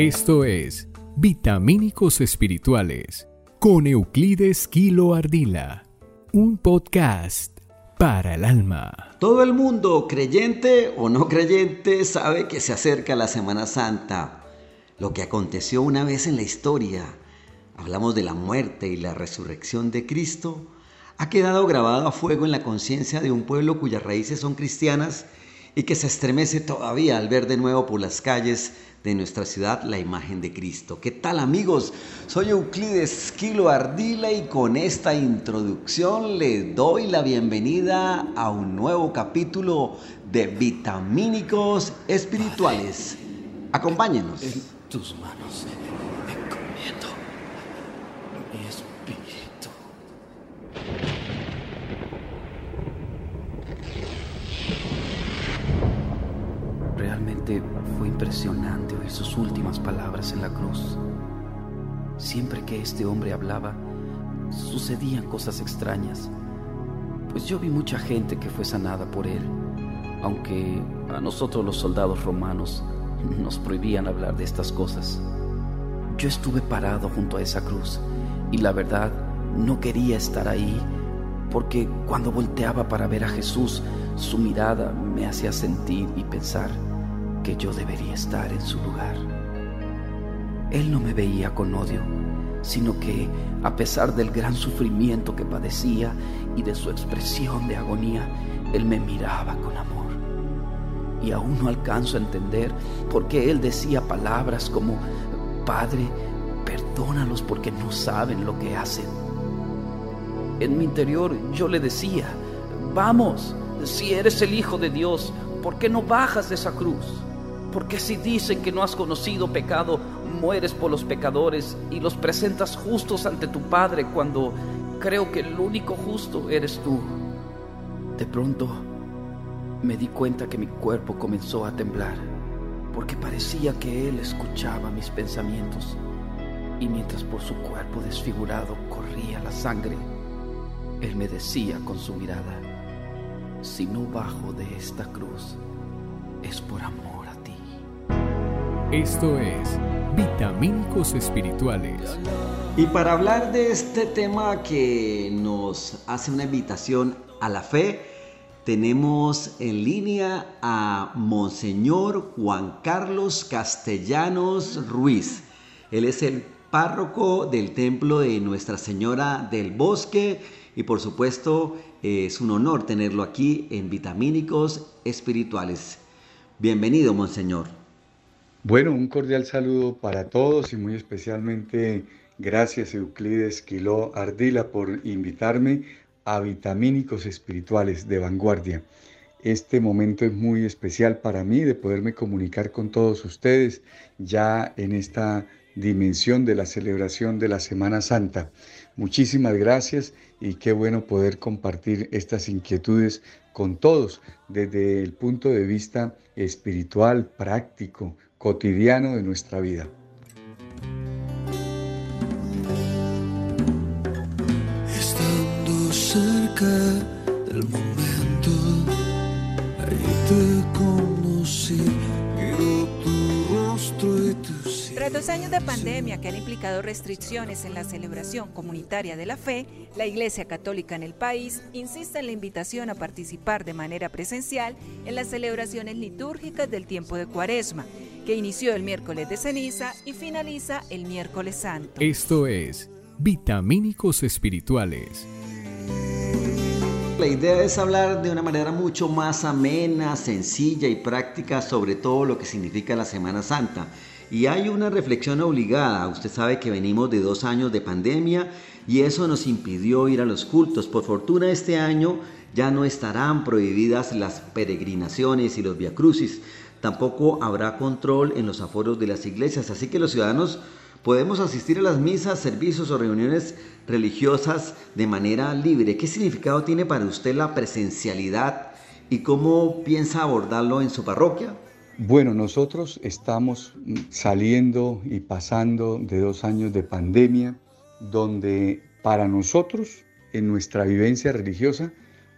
Esto es Vitamínicos Espirituales con Euclides Kilo Ardila, un podcast para el alma. Todo el mundo, creyente o no creyente, sabe que se acerca la Semana Santa, lo que aconteció una vez en la historia. Hablamos de la muerte y la resurrección de Cristo. Ha quedado grabado a fuego en la conciencia de un pueblo cuyas raíces son cristianas y que se estremece todavía al ver de nuevo por las calles de nuestra ciudad la imagen de Cristo. ¿Qué tal amigos? Soy Euclides Kilo Ardila y con esta introducción les doy la bienvenida a un nuevo capítulo de Vitamínicos Espirituales. Acompáñenos. En tus manos cruz. Siempre que este hombre hablaba, sucedían cosas extrañas, pues yo vi mucha gente que fue sanada por él, aunque a nosotros los soldados romanos nos prohibían hablar de estas cosas. Yo estuve parado junto a esa cruz y la verdad no quería estar ahí porque cuando volteaba para ver a Jesús, su mirada me hacía sentir y pensar que yo debería estar en su lugar. Él no me veía con odio, sino que a pesar del gran sufrimiento que padecía y de su expresión de agonía, Él me miraba con amor. Y aún no alcanzo a entender por qué Él decía palabras como, Padre, perdónalos porque no saben lo que hacen. En mi interior yo le decía, vamos, si eres el Hijo de Dios, ¿por qué no bajas de esa cruz? Porque si dicen que no has conocido pecado, mueres por los pecadores y los presentas justos ante tu Padre cuando creo que el único justo eres tú. De pronto me di cuenta que mi cuerpo comenzó a temblar, porque parecía que Él escuchaba mis pensamientos, y mientras por su cuerpo desfigurado corría la sangre, Él me decía con su mirada, si no bajo de esta cruz, es por amor. Esto es Vitamínicos Espirituales. Y para hablar de este tema que nos hace una invitación a la fe, tenemos en línea a Monseñor Juan Carlos Castellanos Ruiz. Él es el párroco del templo de Nuestra Señora del Bosque y por supuesto es un honor tenerlo aquí en Vitamínicos Espirituales. Bienvenido, Monseñor. Bueno, un cordial saludo para todos y muy especialmente gracias Euclides Quiló Ardila por invitarme a Vitamínicos Espirituales de Vanguardia. Este momento es muy especial para mí de poderme comunicar con todos ustedes ya en esta dimensión de la celebración de la Semana Santa. Muchísimas gracias y qué bueno poder compartir estas inquietudes con todos desde el punto de vista espiritual, práctico, cotidiano de nuestra vida. Estando cerca del momento, ahí te conocí, miro tu rostro y tu sí. Tras dos años de pandemia que han implicado restricciones en la celebración comunitaria de la fe, la Iglesia Católica en el país insiste en la invitación a participar de manera presencial en las celebraciones litúrgicas del tiempo de Cuaresma, que inició el miércoles de ceniza y finaliza el miércoles santo. Esto es Vitamínicos Espirituales. La idea es hablar de una manera mucho más amena, sencilla y práctica sobre todo lo que significa la Semana Santa. Y hay una reflexión obligada. Usted sabe que venimos de dos años de pandemia y eso nos impidió ir a los cultos. Por fortuna este año ya no estarán prohibidas las peregrinaciones y los viacrucis. Tampoco habrá control en los aforos de las iglesias. Así que los ciudadanos podemos asistir a las misas, servicios o reuniones religiosas de manera libre. ¿Qué significado tiene para usted la presencialidad y cómo piensa abordarlo en su parroquia? Bueno, nosotros estamos saliendo y pasando de dos años de pandemia, donde para nosotros, en nuestra vivencia religiosa,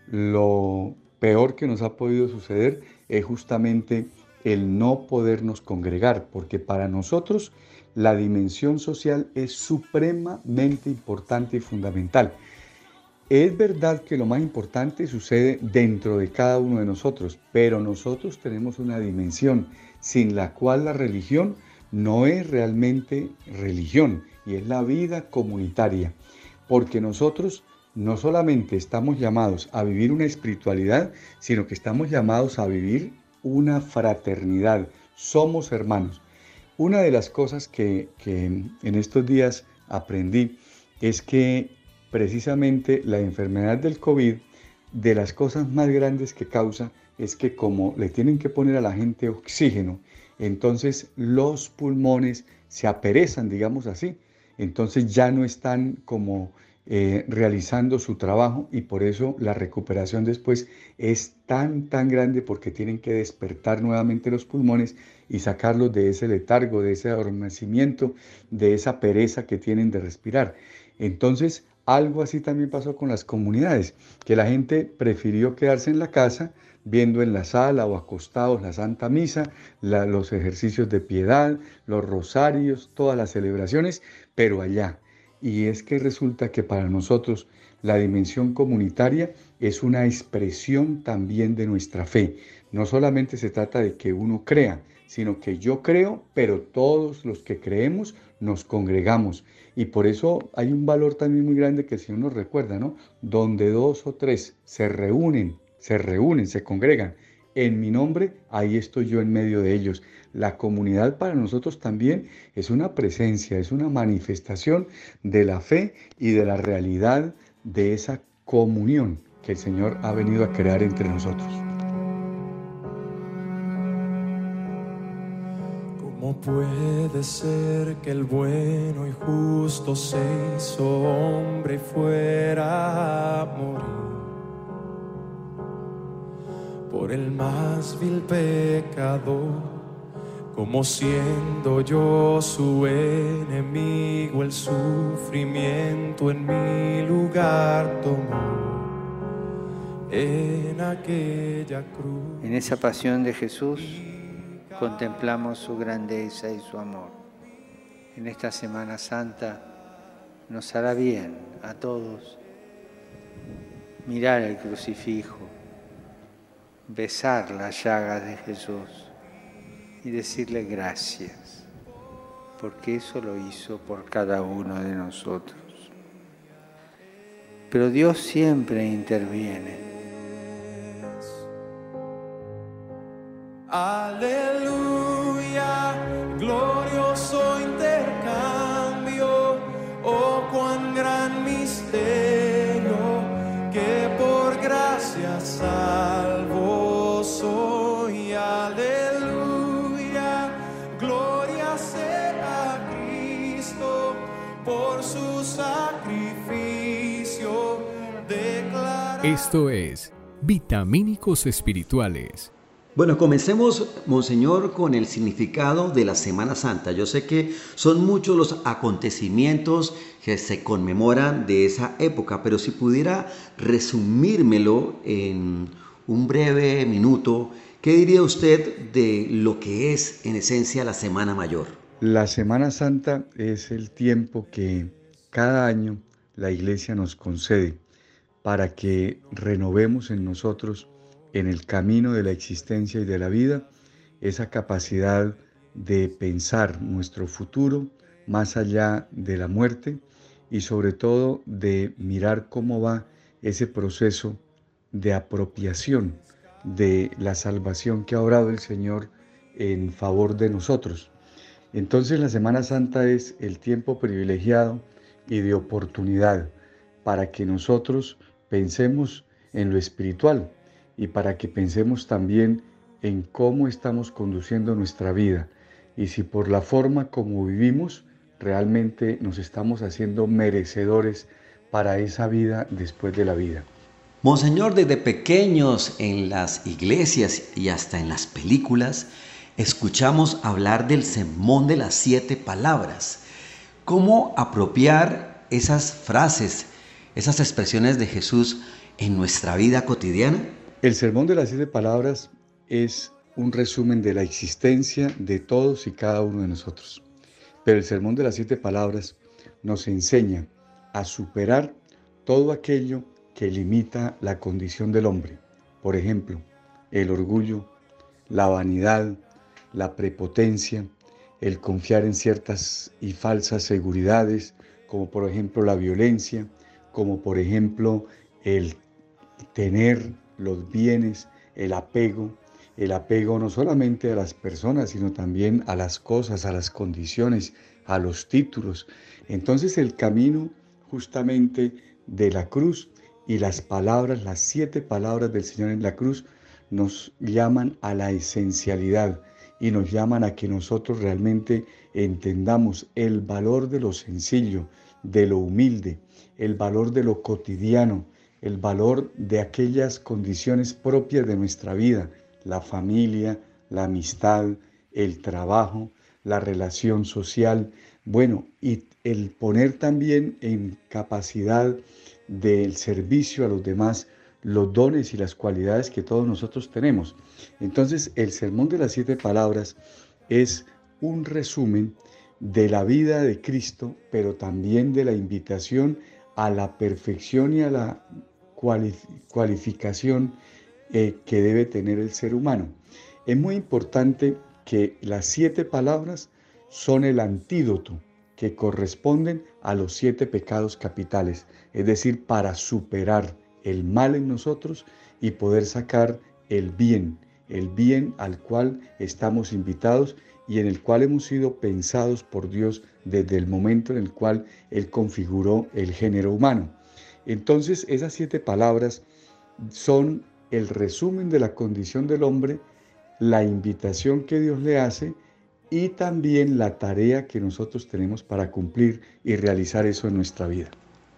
lo peor que nos ha podido suceder es justamente el no podernos congregar, porque para nosotros la dimensión social es supremamente importante y fundamental. Es verdad que lo más importante sucede dentro de cada uno de nosotros, pero nosotros tenemos una dimensión sin la cual la religión no es realmente religión y es la vida comunitaria, porque nosotros no solamente estamos llamados a vivir una espiritualidad, sino que estamos llamados a vivir una fraternidad. Somos hermanos. Una de las cosas que, en estos días aprendí es que precisamente la enfermedad del COVID, de las cosas más grandes que causa, es que como le tienen que poner a la gente oxígeno, entonces los pulmones se aperezan, digamos así. Entonces ya no están como eh, realizando su trabajo y por eso la recuperación después es tan, tan grande porque tienen que despertar nuevamente los pulmones y sacarlos de ese letargo, de ese adormecimiento, de esa pereza que tienen de respirar. Entonces, algo así también pasó con las comunidades, que la gente prefirió quedarse en la casa viendo en la sala o acostados la Santa Misa, los ejercicios de piedad, los rosarios, todas las celebraciones, pero allá, y es que resulta que para nosotros la dimensión comunitaria es una expresión también de nuestra fe. No solamente se trata de que uno crea, sino que yo creo, pero todos los que creemos nos congregamos. Y por eso hay un valor también muy grande que si uno recuerda, ¿no? Donde dos o tres se reúnen, se reúnen, se congregan en mi nombre, ahí estoy yo en medio de ellos. La comunidad para nosotros también es una presencia, es una manifestación de la fe y de la realidad de esa comunión que el Señor ha venido a crear entre nosotros. ¿Cómo puede ser que el bueno y justo se hizo y fuera morir? Por el más vil pecador, como siendo yo su enemigo, el sufrimiento en mi lugar tomó en aquella cruz. En esa pasión de Jesús contemplamos su grandeza y su amor. En esta Semana Santa nos hará bien a todos mirar el crucifijo besar las llagas de Jesús y decirle gracias, porque eso lo hizo por cada uno de nosotros. Pero Dios siempre interviene. Aleluya, Esto es Vitamínicos Espirituales. Bueno, comencemos, Monseñor, con el significado de la Semana Santa. Yo sé que son muchos los acontecimientos que se conmemoran de esa época, pero si pudiera resumírmelo en un breve minuto, ¿qué diría usted de lo que es en esencia la Semana Mayor? La Semana Santa es el tiempo que cada año la Iglesia nos concede para que renovemos en nosotros, en el camino de la existencia y de la vida, esa capacidad de pensar nuestro futuro más allá de la muerte y sobre todo de mirar cómo va ese proceso de apropiación de la salvación que ha obrado el Señor en favor de nosotros. Entonces la Semana Santa es el tiempo privilegiado y de oportunidad para que nosotros pensemos en lo espiritual y para que pensemos también en cómo estamos conduciendo nuestra vida y si por la forma como vivimos realmente nos estamos haciendo merecedores para esa vida después de la vida. Monseñor, desde pequeños en las iglesias y hasta en las películas, escuchamos hablar del sermón de las siete palabras. ¿Cómo apropiar esas frases esas expresiones de Jesús en nuestra vida cotidiana? El sermón de las siete palabras es un resumen de la existencia de todos y cada uno de nosotros. Pero el Sermón de las Siete Palabras nos enseña a superar todo aquello que limita la condición del hombre. Por ejemplo, el orgullo, la vanidad, la prepotencia, el confiar en ciertas y falsas seguridades, como por ejemplo la violencia, como por ejemplo el tener los bienes, el apego, el apego no solamente a las personas, sino también a las cosas, a las condiciones, a los títulos. Entonces el camino justamente de la cruz y las palabras, las siete palabras del Señor en la cruz, nos llaman a la esencialidad y nos llaman a que nosotros realmente entendamos el valor de lo sencillo, de lo humilde, el valor de lo cotidiano, el valor de aquellas condiciones propias de nuestra vida, la familia, la amistad, el trabajo, la relación social, bueno, y el poner también en capacidad del servicio a los demás los dones y las cualidades que todos nosotros tenemos. Entonces, el sermón de las siete palabras es un resumen de la vida de Cristo, pero también de la invitación a la perfección y a la cualificación eh, que debe tener el ser humano. Es muy importante que las siete palabras son el antídoto que corresponden a los siete pecados capitales, es decir, para superar el mal en nosotros y poder sacar el bien, el bien al cual estamos invitados y en el cual hemos sido pensados por Dios desde el momento en el cual Él configuró el género humano. Entonces esas siete palabras son el resumen de la condición del hombre, la invitación que Dios le hace y también la tarea que nosotros tenemos para cumplir y realizar eso en nuestra vida.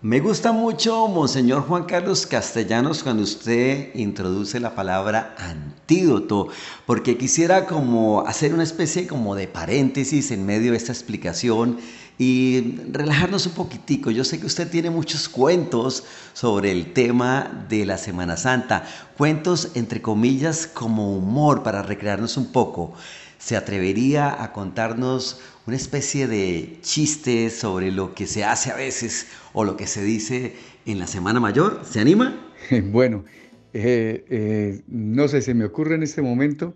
Me gusta mucho, Monseñor Juan Carlos Castellanos, cuando usted introduce la palabra antídoto, porque quisiera como hacer una especie como de paréntesis en medio de esta explicación y relajarnos un poquitico. Yo sé que usted tiene muchos cuentos sobre el tema de la Semana Santa, cuentos entre comillas como humor para recrearnos un poco. ¿Se atrevería a contarnos una especie de chiste sobre lo que se hace a veces o lo que se dice en la Semana Mayor? ¿Se anima? Bueno, eh, eh, no sé, se me ocurre en este momento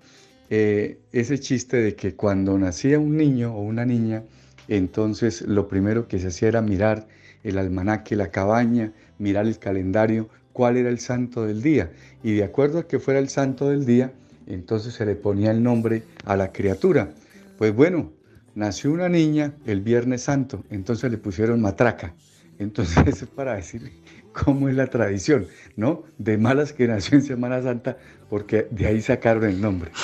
eh, ese chiste de que cuando nacía un niño o una niña, entonces lo primero que se hacía era mirar el almanaque, la cabaña, mirar el calendario, cuál era el santo del día. Y de acuerdo a que fuera el santo del día, entonces se le ponía el nombre a la criatura. Pues bueno, nació una niña el Viernes Santo, entonces le pusieron matraca. Entonces es para decir cómo es la tradición, ¿no? De malas que nació en Semana Santa, porque de ahí sacaron el nombre.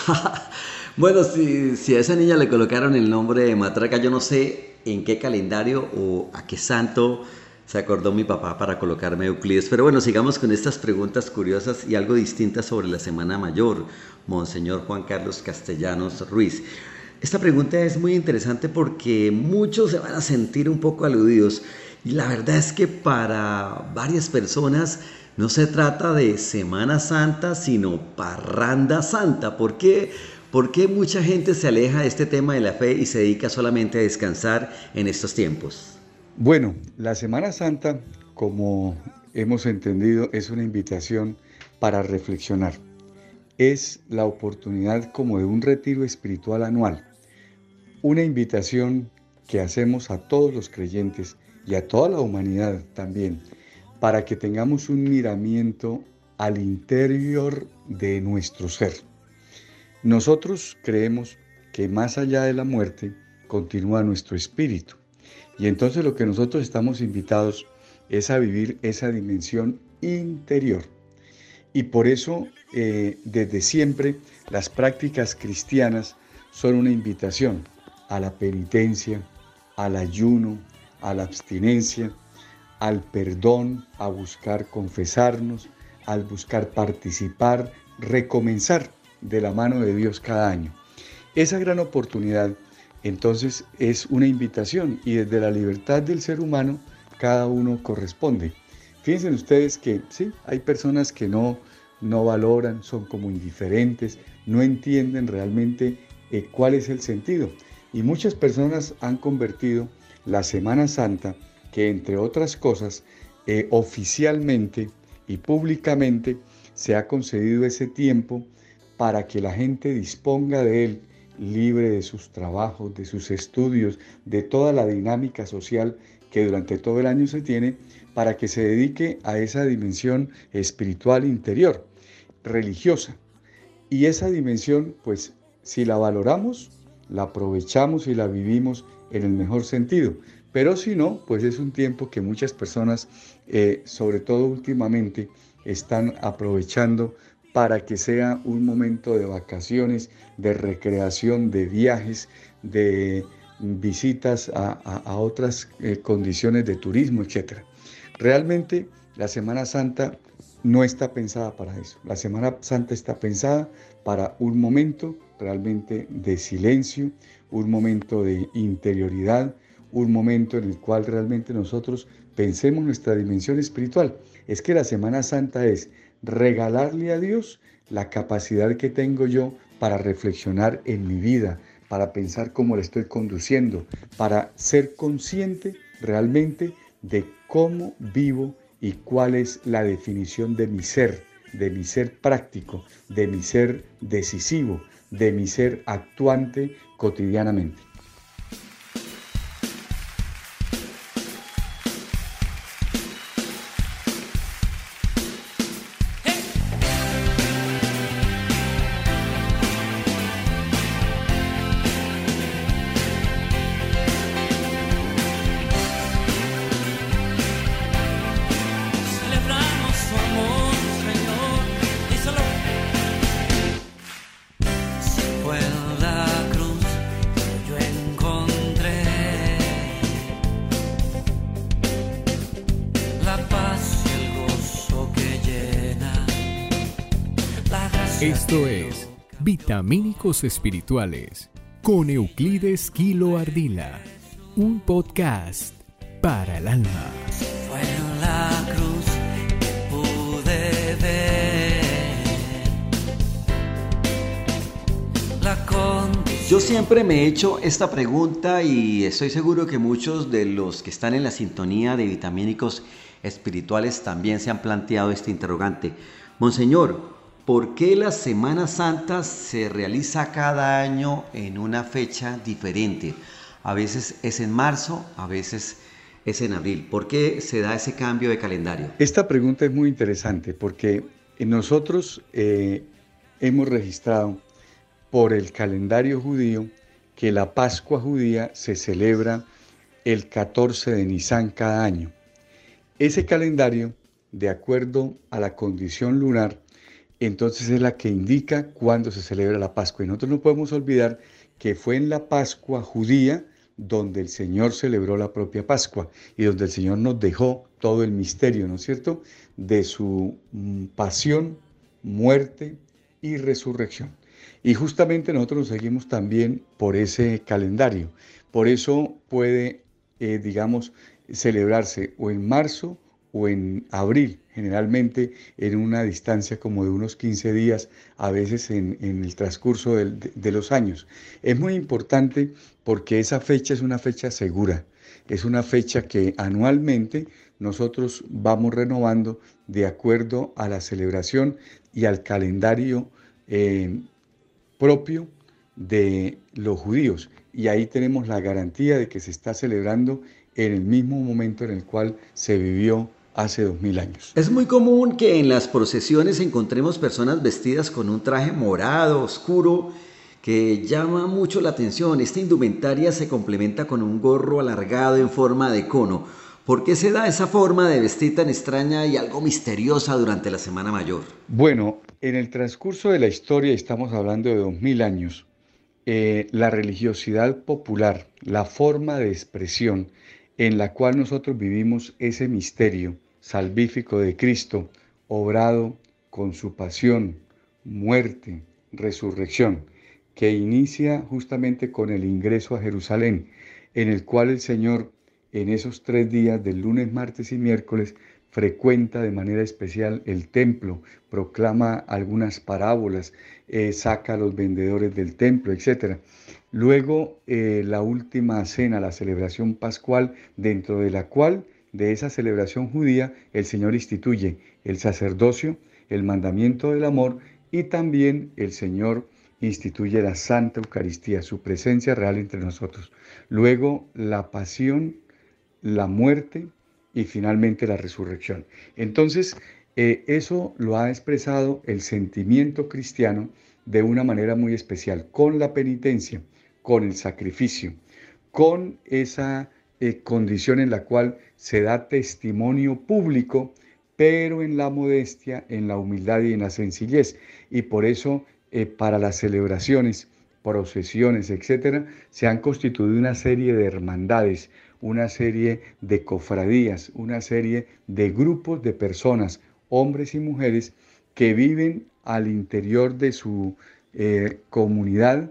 Bueno, si, si, a esa niña le colocaron el nombre de Matraca, yo no sé en qué calendario o a qué santo se acordó mi papá para colocarme Euclides. Pero bueno, sigamos con estas preguntas curiosas y algo distintas sobre la Semana Mayor, Monseñor Juan Carlos Castellanos Ruiz. Esta pregunta es muy interesante porque muchos se van a sentir un poco aludidos y la verdad es que para varias personas no se trata de Semana Santa, sino parranda santa. ¿Por qué? ¿Por qué mucha gente se aleja de este tema de la fe y se dedica solamente a descansar en estos tiempos? Bueno, la Semana Santa, como hemos entendido, es una invitación para reflexionar. Es la oportunidad como de un retiro espiritual anual. Una invitación que hacemos a todos los creyentes y a toda la humanidad también, para que tengamos un miramiento al interior de nuestro ser nosotros creemos que más allá de la muerte continúa nuestro espíritu. Y entonces lo que nosotros estamos invitados es a vivir esa dimensión interior. Y por eso eh, desde siempre las prácticas cristianas son una invitación a la penitencia, al ayuno, a la abstinencia, al perdón, a buscar confesarnos, al buscar participar, recomenzar de la mano de Dios cada año. Esa gran oportunidad entonces es una invitación y desde la libertad del ser humano cada uno corresponde. Fíjense ustedes que sí, hay personas que no, no valoran, son como indiferentes, no entienden realmente eh, cuál es el sentido. Y muchas personas han convertido la Semana Santa, que entre otras cosas, eh, oficialmente y públicamente se ha concedido ese tiempo para que la gente disponga de él libre de sus trabajos, de sus estudios, de toda la dinámica social que durante todo el año se tiene, para que se dedique a esa dimensión espiritual interior, religiosa. Y esa dimensión, pues, si la valoramos, la aprovechamos y la vivimos en el mejor sentido. Pero si no, pues es un tiempo que muchas personas, eh, sobre todo últimamente, están aprovechando para que sea un momento de vacaciones, de recreación, de viajes, de visitas a, otras eh, condiciones de turismo, etc. Realmente la Semana Santa no está pensada para eso. La Semana Santa está pensada para un momento realmente de silencio, un momento de interioridad, un momento en el cual realmente nosotros pensemos nuestra dimensión espiritual. Es que la Semana Santa es regalarle a Dios la capacidad que tengo yo para reflexionar en mi vida, para pensar cómo la estoy conduciendo, para ser consciente realmente de cómo vivo y cuál es la definición de mi ser, de mi ser práctico, de mi ser decisivo, de mi ser actuante cotidianamente. Vitamínicos Espirituales con Euclides Kilo Ardila, un podcast para el alma. la cruz pude ver Yo siempre me he hecho esta pregunta y estoy seguro que muchos de los que están en la sintonía de vitamínicos espirituales también se han planteado este interrogante. Monseñor, ¿Por qué la Semana Santa se realiza cada año en una fecha diferente? A veces es en marzo, a veces es en abril. ¿Por qué se da ese cambio de calendario? Esta pregunta es muy interesante porque nosotros eh, hemos registrado por el calendario judío que la Pascua judía se celebra el 14 de Nisan cada año. Ese calendario, de acuerdo a la condición lunar, entonces es la que indica cuándo se celebra la Pascua. Y nosotros no podemos olvidar que fue en la Pascua judía donde el Señor celebró la propia Pascua y donde el Señor nos dejó todo el misterio, ¿no es cierto?, de su mm, pasión, muerte y resurrección. Y justamente nosotros nos seguimos también por ese calendario. Por eso puede, eh, digamos, celebrarse o en marzo o en abril, generalmente en una distancia como de unos 15 días, a veces en, el transcurso de, los años. Es muy importante porque esa fecha es una fecha segura, es una fecha que anualmente nosotros vamos renovando de acuerdo a la celebración y al calendario eh, propio de los judíos. Y ahí tenemos la garantía de que se está celebrando en el mismo momento en el cual se vivió hace dos mil años. Es muy común que en las procesiones encontremos personas vestidas con un traje morado, oscuro, que llama mucho la atención. Esta indumentaria se complementa con un gorro alargado en forma de cono. ¿Por qué se da esa forma de vestir tan extraña y algo misteriosa durante la Semana Mayor? Bueno, en el transcurso de la historia, estamos hablando de dos mil años, eh, la religiosidad popular, la forma de expresión en la cual nosotros vivimos ese misterio, salvífico de Cristo, obrado con su pasión, muerte, resurrección, que inicia justamente con el ingreso a Jerusalén, en el cual el Señor en esos tres días del lunes, martes y miércoles frecuenta de manera especial el templo, proclama algunas parábolas, eh, saca a los vendedores del templo, etc. Luego eh, la última cena, la celebración pascual, dentro de la cual, de esa celebración judía, el Señor instituye el sacerdocio, el mandamiento del amor y también el Señor instituye la Santa Eucaristía, su presencia real entre nosotros. Luego la pasión, la muerte y finalmente la resurrección. Entonces, eh, eso lo ha expresado el sentimiento cristiano de una manera muy especial, con la penitencia, con el sacrificio, con esa eh, condición en la cual se da testimonio público, pero en la modestia, en la humildad y en la sencillez. Y por eso eh, para las celebraciones, procesiones, etcétera, se han constituido una serie de hermandades, una serie de cofradías, una serie de grupos de personas, hombres y mujeres, que viven al interior de su eh, comunidad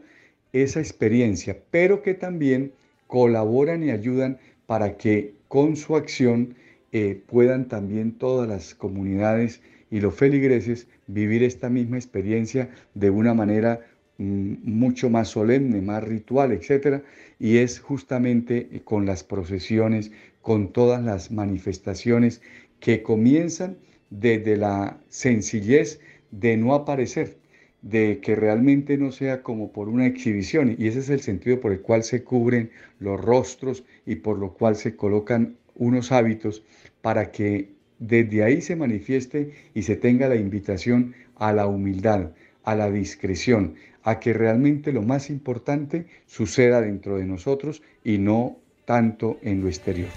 esa experiencia, pero que también colaboran y ayudan para que con su acción eh, puedan también todas las comunidades y los feligreses vivir esta misma experiencia de una manera mm, mucho más solemne, más ritual, etc. Y es justamente eh, con las procesiones, con todas las manifestaciones que comienzan desde la sencillez de no aparecer, de que realmente no sea como por una exhibición. Y ese es el sentido por el cual se cubren los rostros y por lo cual se colocan unos hábitos para que desde ahí se manifieste y se tenga la invitación a la humildad, a la discreción, a que realmente lo más importante suceda dentro de nosotros y no tanto en lo exterior.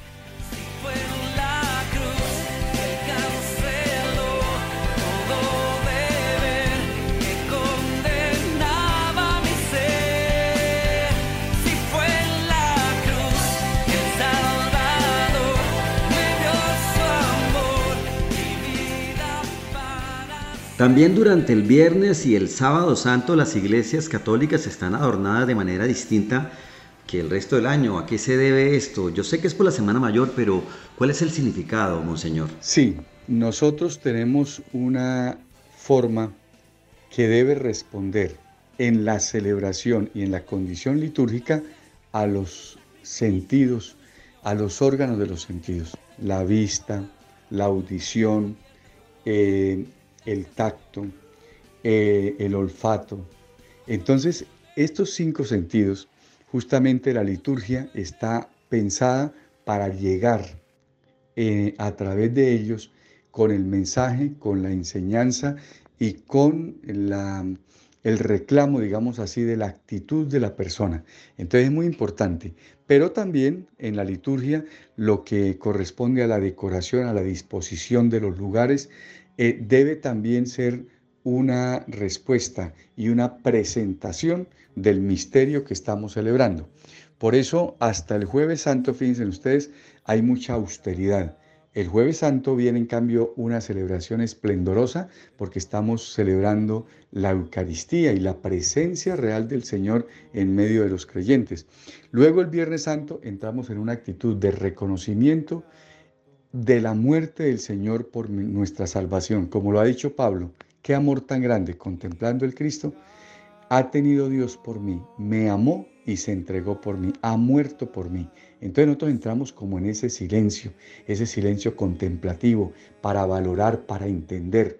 También durante el viernes y el sábado santo las iglesias católicas están adornadas de manera distinta que el resto del año. ¿A qué se debe esto? Yo sé que es por la Semana Mayor, pero ¿cuál es el significado, Monseñor? Sí, nosotros tenemos una forma que debe responder en la celebración y en la condición litúrgica a los sentidos, a los órganos de los sentidos, la vista, la audición, eh, el tacto, eh, el olfato. Entonces, estos cinco sentidos, justamente la liturgia está pensada para llegar eh, a través de ellos con el mensaje, con la enseñanza y con la, el reclamo, digamos así, de la actitud de la persona. Entonces es muy importante. Pero también en la liturgia lo que corresponde a la decoración, a la disposición de los lugares, eh, debe también ser una respuesta y una presentación del misterio que estamos celebrando. Por eso, hasta el jueves santo, fíjense ustedes, hay mucha austeridad. El jueves santo viene en cambio una celebración esplendorosa porque estamos celebrando la Eucaristía y la presencia real del Señor en medio de los creyentes. Luego el viernes santo entramos en una actitud de reconocimiento de la muerte del Señor por nuestra salvación. Como lo ha dicho Pablo, qué amor tan grande contemplando el Cristo ha tenido Dios por mí, me amó y se entregó por mí, ha muerto por mí. Entonces nosotros entramos como en ese silencio, ese silencio contemplativo para valorar, para entender.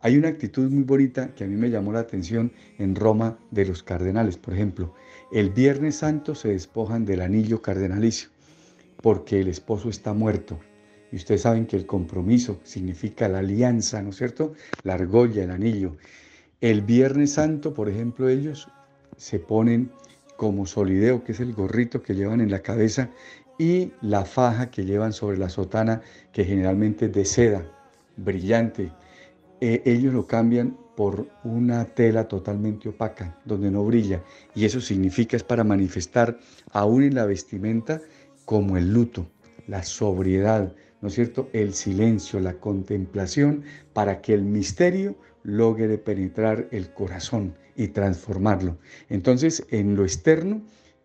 Hay una actitud muy bonita que a mí me llamó la atención en Roma de los cardenales, por ejemplo. El Viernes Santo se despojan del anillo cardenalicio porque el esposo está muerto y ustedes saben que el compromiso significa la alianza, ¿no es cierto? La argolla, el anillo. El Viernes Santo, por ejemplo, ellos se ponen como solideo, que es el gorrito que llevan en la cabeza, y la faja que llevan sobre la sotana, que generalmente es de seda, brillante. Eh, ellos lo cambian por una tela totalmente opaca, donde no brilla. Y eso significa, es para manifestar aún en la vestimenta como el luto, la sobriedad, ¿no es cierto?, el silencio, la contemplación, para que el misterio logre penetrar el corazón y transformarlo. Entonces, en lo externo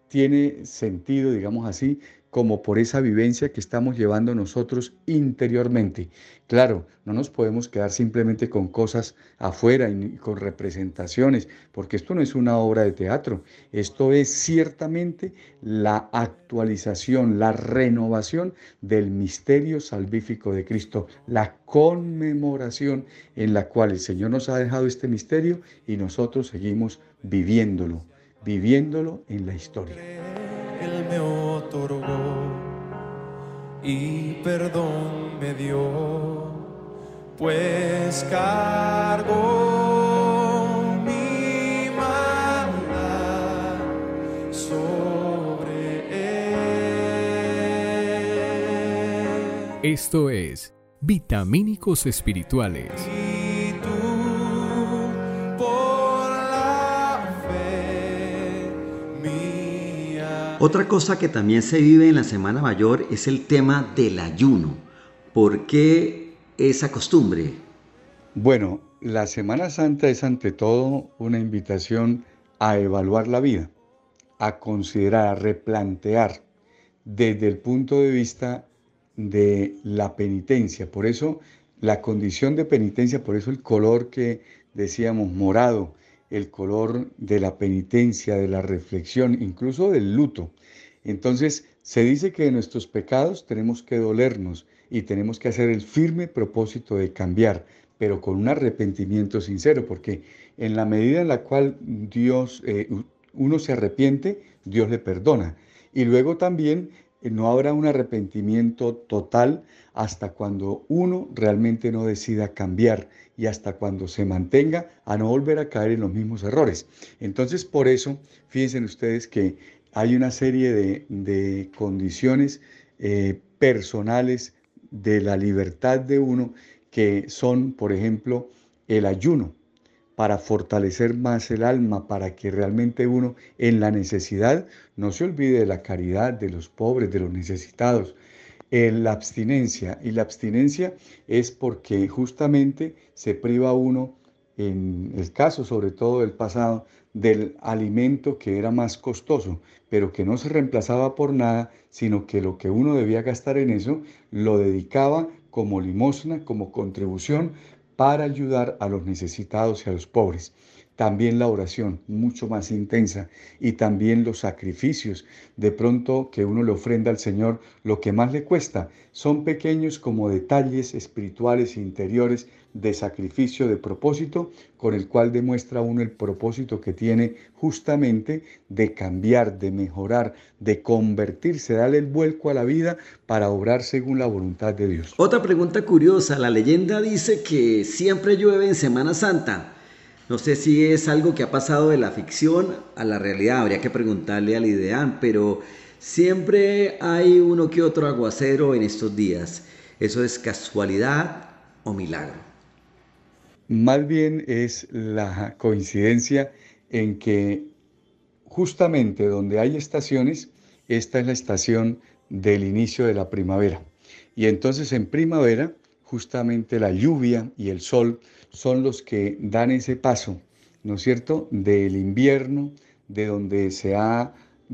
tiene sentido, digamos así, como por esa vivencia que estamos llevando nosotros interiormente. Claro, no nos podemos quedar simplemente con cosas afuera y con representaciones, porque esto no es una obra de teatro, esto es ciertamente la actualización, la renovación del misterio salvífico de Cristo, la conmemoración en la cual el Señor nos ha dejado este misterio y nosotros seguimos viviéndolo, viviéndolo en la historia y perdón me dio, pues cargo mi maldad sobre él. Esto es Vitamínicos Espirituales. Otra cosa que también se vive en la Semana Mayor es el tema del ayuno. ¿Por qué esa costumbre? Bueno, la Semana Santa es ante todo una invitación a evaluar la vida, a considerar, a replantear desde el punto de vista de la penitencia. Por eso la condición de penitencia, por eso el color que decíamos morado, el color de la penitencia, de la reflexión, incluso del luto. Entonces, se dice que de nuestros pecados tenemos que dolernos y tenemos que hacer el firme propósito de cambiar, pero con un arrepentimiento sincero, porque en la medida en la cual Dios, eh, uno se arrepiente, Dios le perdona. Y luego también eh, no habrá un arrepentimiento total hasta cuando uno realmente no decida cambiar y hasta cuando se mantenga a no volver a caer en los mismos errores. Entonces, por eso, fíjense ustedes que hay una serie de, condiciones eh, personales de la libertad de uno que son, por ejemplo, el ayuno para fortalecer más el alma, para que realmente uno en la necesidad no se olvide de la caridad, de los pobres, de los necesitados. La abstinencia, y la abstinencia es porque justamente se priva uno, en el caso sobre todo del pasado, del alimento que era más costoso, pero que no se reemplazaba por nada, sino que lo que uno debía gastar en eso lo dedicaba como limosna, como contribución para ayudar a los necesitados y a los pobres. También la oración, mucho más intensa, y también los sacrificios. De pronto que uno le ofrenda al Señor lo que más le cuesta. Son pequeños como detalles espirituales interiores de sacrificio, de propósito, con el cual demuestra uno el propósito que tiene justamente de cambiar, de mejorar, de convertirse, darle el vuelco a la vida para obrar según la voluntad de Dios. Otra pregunta curiosa, la leyenda dice que siempre llueve en Semana Santa. No sé si es algo que ha pasado de la ficción a la realidad, habría que preguntarle al ideal, pero siempre hay uno que otro aguacero en estos días. ¿Eso es casualidad o milagro? Más bien es la coincidencia en que justamente donde hay estaciones, esta es la estación del inicio de la primavera. Y entonces en primavera, justamente la lluvia y el sol son los que dan ese paso, ¿no es cierto?, del invierno, de donde se ha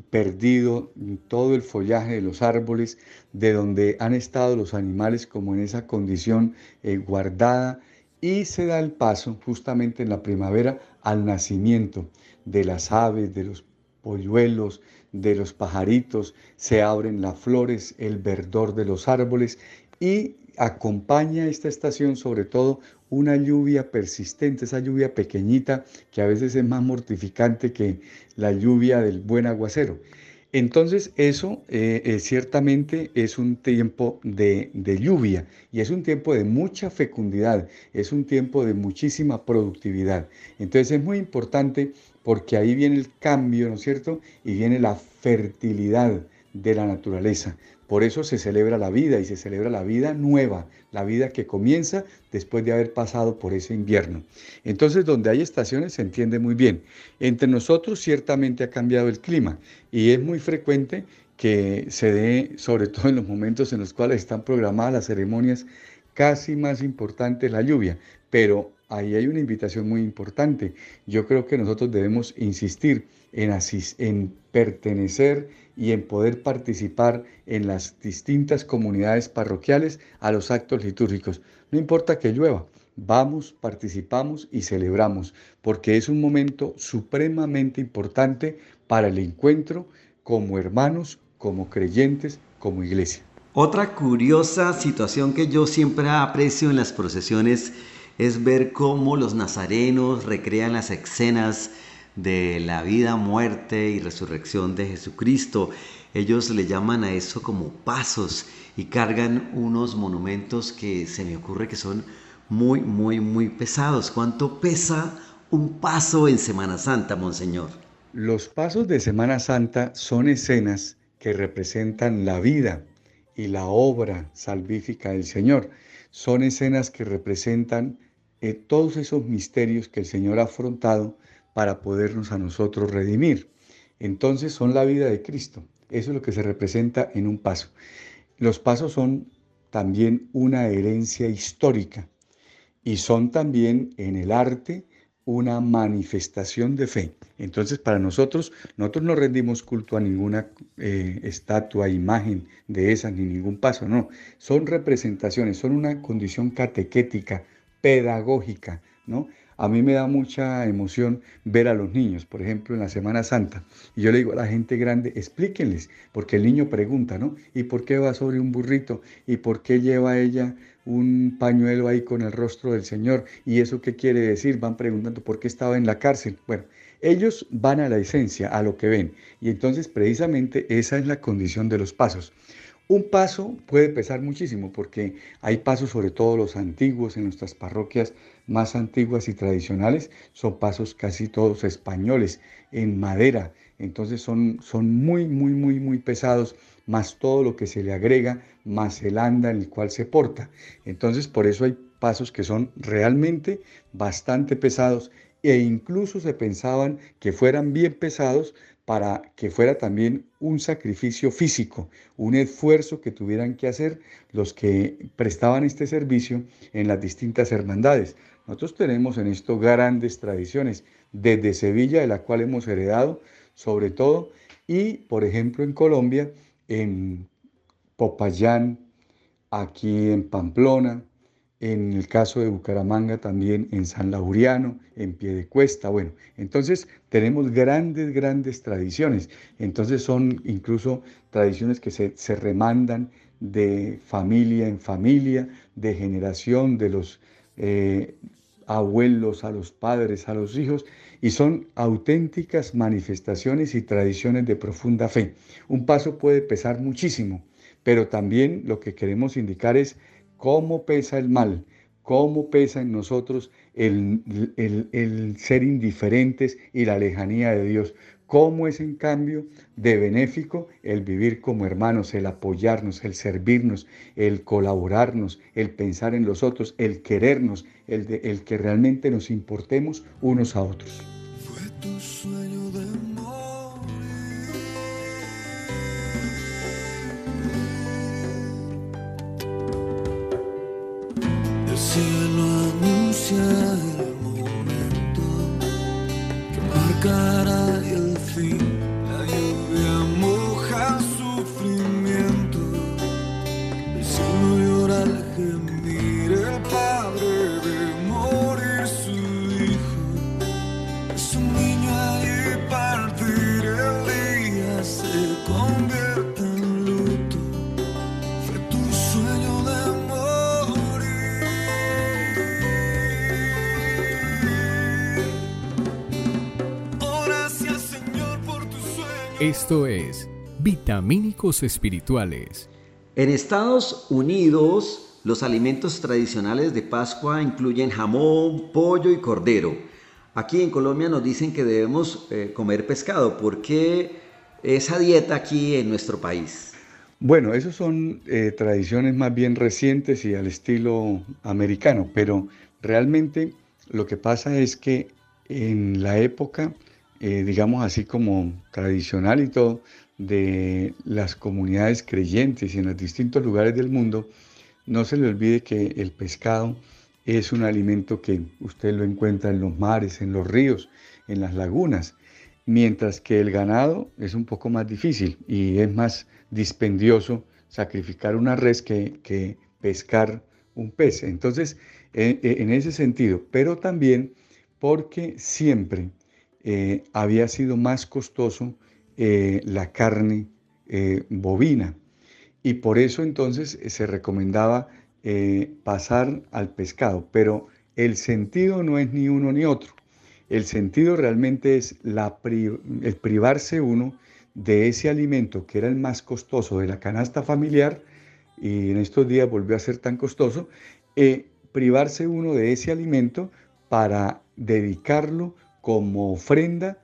perdido todo el follaje de los árboles, de donde han estado los animales como en esa condición eh, guardada y se da el paso justamente en la primavera al nacimiento de las aves, de los polluelos, de los pajaritos, se abren las flores, el verdor de los árboles y acompaña esta estación sobre todo una lluvia persistente, esa lluvia pequeñita que a veces es más mortificante que la lluvia del buen aguacero. Entonces eso eh, eh, ciertamente es un tiempo de, lluvia y es un tiempo de mucha fecundidad, es un tiempo de muchísima productividad. Entonces es muy importante porque ahí viene el cambio, ¿no es cierto? Y viene la fertilidad de la naturaleza. Por eso se celebra la vida y se celebra la vida nueva, la vida que comienza después de haber pasado por ese invierno. Entonces, donde hay estaciones se entiende muy bien. Entre nosotros ciertamente ha cambiado el clima y es muy frecuente que se dé, sobre todo en los momentos en los cuales están programadas las ceremonias casi más importantes, la lluvia. Pero ahí hay una invitación muy importante. Yo creo que nosotros debemos insistir en, en pertenecer y en poder participar en las distintas comunidades parroquiales a los actos litúrgicos. No importa que llueva, vamos, participamos y celebramos, porque es un momento supremamente importante para el encuentro como hermanos, como creyentes, como iglesia. Otra curiosa situación que yo siempre aprecio en las procesiones es ver cómo los nazarenos recrean las escenas de la vida, muerte y resurrección de Jesucristo. Ellos le llaman a eso como pasos y cargan unos monumentos que se me ocurre que son muy, muy, muy pesados. ¿Cuánto pesa un paso en Semana Santa, Monseñor? Los pasos de Semana Santa son escenas que representan la vida y la obra salvífica del Señor. Son escenas que representan eh, todos esos misterios que el Señor ha afrontado para podernos a nosotros redimir. Entonces son la vida de Cristo. Eso es lo que se representa en un paso. Los pasos son también una herencia histórica y son también en el arte una manifestación de fe. Entonces, para nosotros, nosotros no rendimos culto a ninguna eh, estatua, imagen de esas, ni ningún paso, no. Son representaciones, son una condición catequética, pedagógica, ¿no? A mí me da mucha emoción ver a los niños, por ejemplo, en la Semana Santa. Y yo le digo a la gente grande, explíquenles, porque el niño pregunta, ¿no? ¿Y por qué va sobre un burrito? ¿Y por qué lleva ella un pañuelo ahí con el rostro del Señor? ¿Y eso qué quiere decir? Van preguntando por qué estaba en la cárcel. Bueno, ellos van a la esencia, a lo que ven. Y entonces precisamente esa es la condición de los pasos. Un paso puede pesar muchísimo porque hay pasos, sobre todo los antiguos, en nuestras parroquias más antiguas y tradicionales, son pasos casi todos españoles, en madera. Entonces son, son muy, muy, muy, muy pesados, más todo lo que se le agrega, más el anda en el cual se porta. Entonces por eso hay pasos que son realmente bastante pesados e incluso se pensaban que fueran bien pesados para que fuera también un sacrificio físico, un esfuerzo que tuvieran que hacer los que prestaban este servicio en las distintas hermandades. Nosotros tenemos en esto grandes tradiciones, desde Sevilla, de la cual hemos heredado, sobre todo, y por ejemplo en Colombia, en Popayán, aquí en Pamplona, en el caso de Bucaramanga también en San Lauriano, en Piedecuesta, bueno, entonces tenemos grandes, grandes tradiciones, entonces son incluso tradiciones que se, se remandan de familia en familia, de generación de los eh, abuelos a los padres, a los hijos, y son auténticas manifestaciones y tradiciones de profunda fe. Un paso puede pesar muchísimo, pero también lo que queremos indicar es cómo pesa el mal, cómo pesa en nosotros el, ser indiferentes y la lejanía de Dios, cómo es en cambio de benéfico el vivir como hermanos, el apoyarnos, el servirnos, el colaborarnos, el pensar en los otros, el querernos, el, el que realmente nos importemos unos a otros. Cielo anuncia el momento que marcará Esto es Vitamínicos Espirituales. En Estados Unidos, los alimentos tradicionales de Pascua incluyen jamón, pollo y cordero. Aquí en Colombia nos dicen que debemos eh, comer pescado. ¿Por qué esa dieta aquí en nuestro país? Bueno, esas son eh, tradiciones más bien recientes y al estilo americano, pero realmente lo que pasa es que en la época eh, digamos así como tradicional y todo, de las comunidades creyentes y en los distintos lugares del mundo, no se le olvide que el pescado es un alimento que usted lo encuentra en los mares, en los ríos, en las lagunas. mientras que el ganado es un poco más difícil y es más dispendioso sacrificar una res que, pescar un pez. Entonces, e, e, en ese sentido, pero también porque siempre eh, había sido más costoso eh, la carne eh, bovina. Y por eso entonces se recomendaba pasar al pescado. Pero el sentido no es ni uno ni otro. El sentido realmente es la el privarse uno de ese alimento que era el más costoso de la canasta familiar y en estos días volvió a ser tan costoso, privarse uno de ese alimento para dedicarlo como ofrenda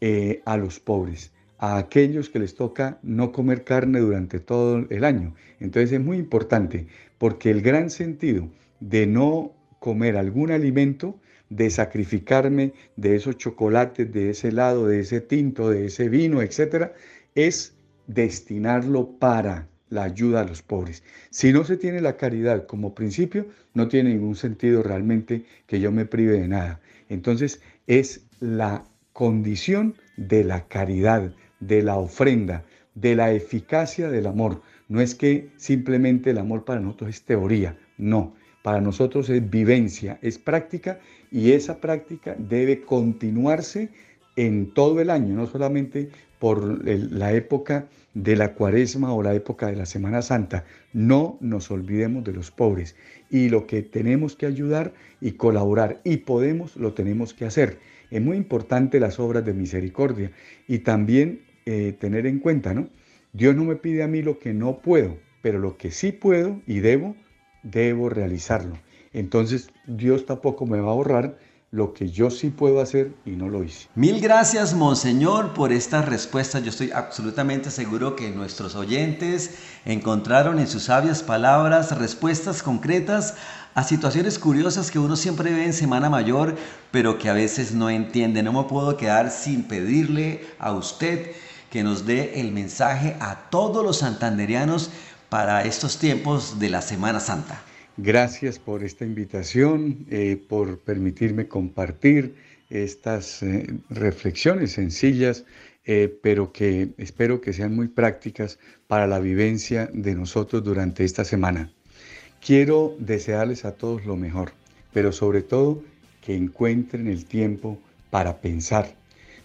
eh, a los pobres, a aquellos que les toca no comer carne durante todo el año. Entonces es muy importante porque el gran sentido de no comer algún alimento, de sacrificarme de esos chocolates, de ese helado, de ese tinto, de ese vino, etcétera, es destinarlo para la ayuda a los pobres. Si no se tiene la caridad como principio, no tiene ningún sentido realmente que yo me prive de nada. Entonces es la condición de la caridad, de la ofrenda, de la eficacia del amor. No es que simplemente el amor para nosotros es teoría, no. Para nosotros es vivencia, es práctica y esa práctica debe continuarse en todo el año, no solamente por la época de la cuaresma o la época de la Semana Santa. No nos olvidemos de los pobres y lo que tenemos que ayudar y colaborar y podemos, lo tenemos que hacer. Es muy importante las obras de misericordia y también eh, tener en cuenta, ¿no? Dios no me pide a mí lo que no puedo, pero lo que sí puedo y debo, debo realizarlo. Entonces Dios tampoco me va a ahorrar lo que yo sí puedo hacer y no lo hice. Mil gracias, Monseñor, por estas respuestas. Yo estoy absolutamente seguro que nuestros oyentes encontraron en sus sabias palabras respuestas concretas a situaciones curiosas que uno siempre ve en Semana Mayor, pero que a veces no entiende. No me puedo quedar sin pedirle a usted que nos dé el mensaje a todos los santanderianos para estos tiempos de la Semana Santa. Gracias por esta invitación, eh, por permitirme compartir estas eh, reflexiones sencillas, eh, pero que espero que sean muy prácticas para la vivencia de nosotros durante esta semana. Quiero desearles a todos lo mejor, pero sobre todo que encuentren el tiempo para pensar,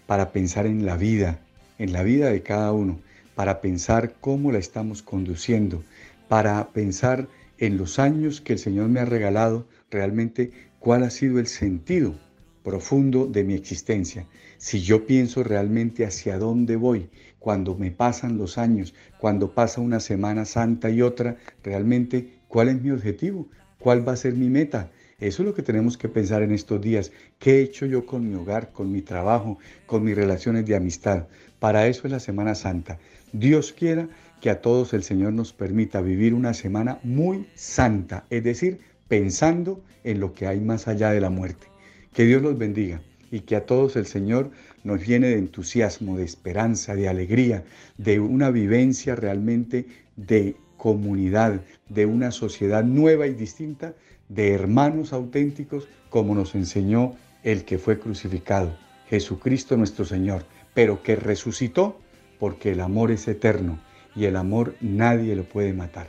para pensar en la vida, en la vida de cada uno, para pensar cómo la estamos conduciendo, para pensar en los años que el Señor me ha regalado, realmente cuál ha sido el sentido profundo de mi existencia. Si yo pienso realmente hacia dónde voy, cuando me pasan los años, cuando pasa una Semana Santa y otra, realmente cuál es mi objetivo, cuál va a ser mi meta. Eso es lo que tenemos que pensar en estos días. ¿Qué he hecho yo con mi hogar, con mi trabajo, con mis relaciones de amistad? Para eso es la Semana Santa. Dios quiera que a todos el Señor nos permita vivir una semana muy santa, es decir, pensando en lo que hay más allá de la muerte. Que Dios los bendiga y que a todos el Señor nos llene de entusiasmo, de esperanza, de alegría, de una vivencia realmente de comunidad, de una sociedad nueva y distinta, de hermanos auténticos, como nos enseñó el que fue crucificado, Jesucristo nuestro Señor, pero que resucitó porque el amor es eterno y el amor nadie lo puede matar.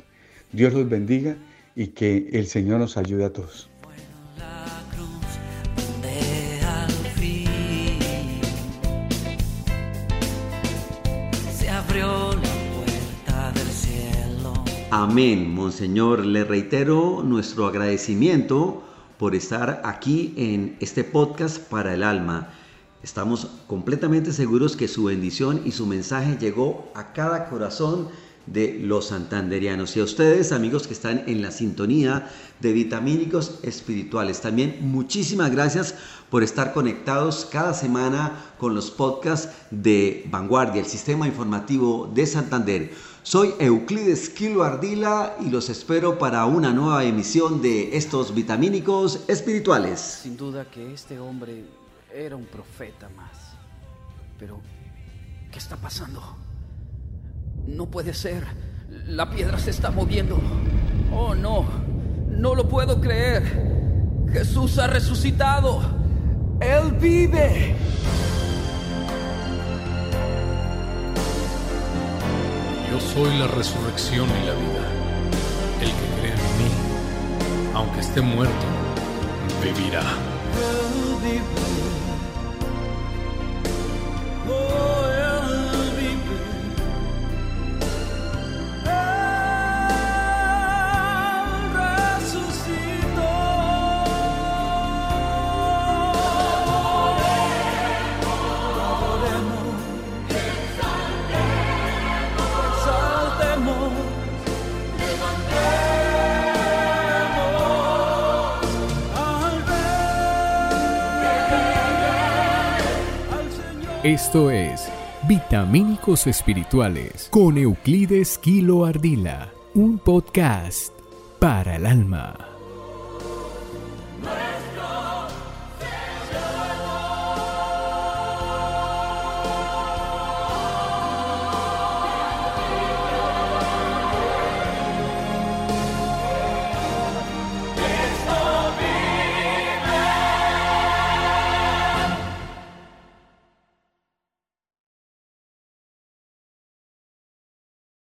Dios los bendiga y que el Señor nos ayude a todos. Amén, Monseñor. Le reitero nuestro agradecimiento por estar aquí en este podcast para el alma. Estamos completamente seguros que su bendición y su mensaje llegó a cada corazón de los santanderianos y a ustedes amigos que están en la sintonía de vitamínicos espirituales. También muchísimas gracias por estar conectados cada semana con los podcasts de Vanguardia, el sistema informativo de Santander. Soy Euclides Kilo Ardila y los espero para una nueva emisión de estos vitamínicos espirituales. Sin duda que este hombre era un profeta más. Pero, ¿qué está pasando? No puede ser. La piedra se está moviendo. Oh, no. No lo puedo creer. Jesús ha resucitado. Él vive. Yo soy la resurrección y la vida. El que cree en mí, aunque esté muerto, vivirá. Oh. Esto es Vitamínicos Espirituales con Euclides Kilo Ardila, un podcast para el alma.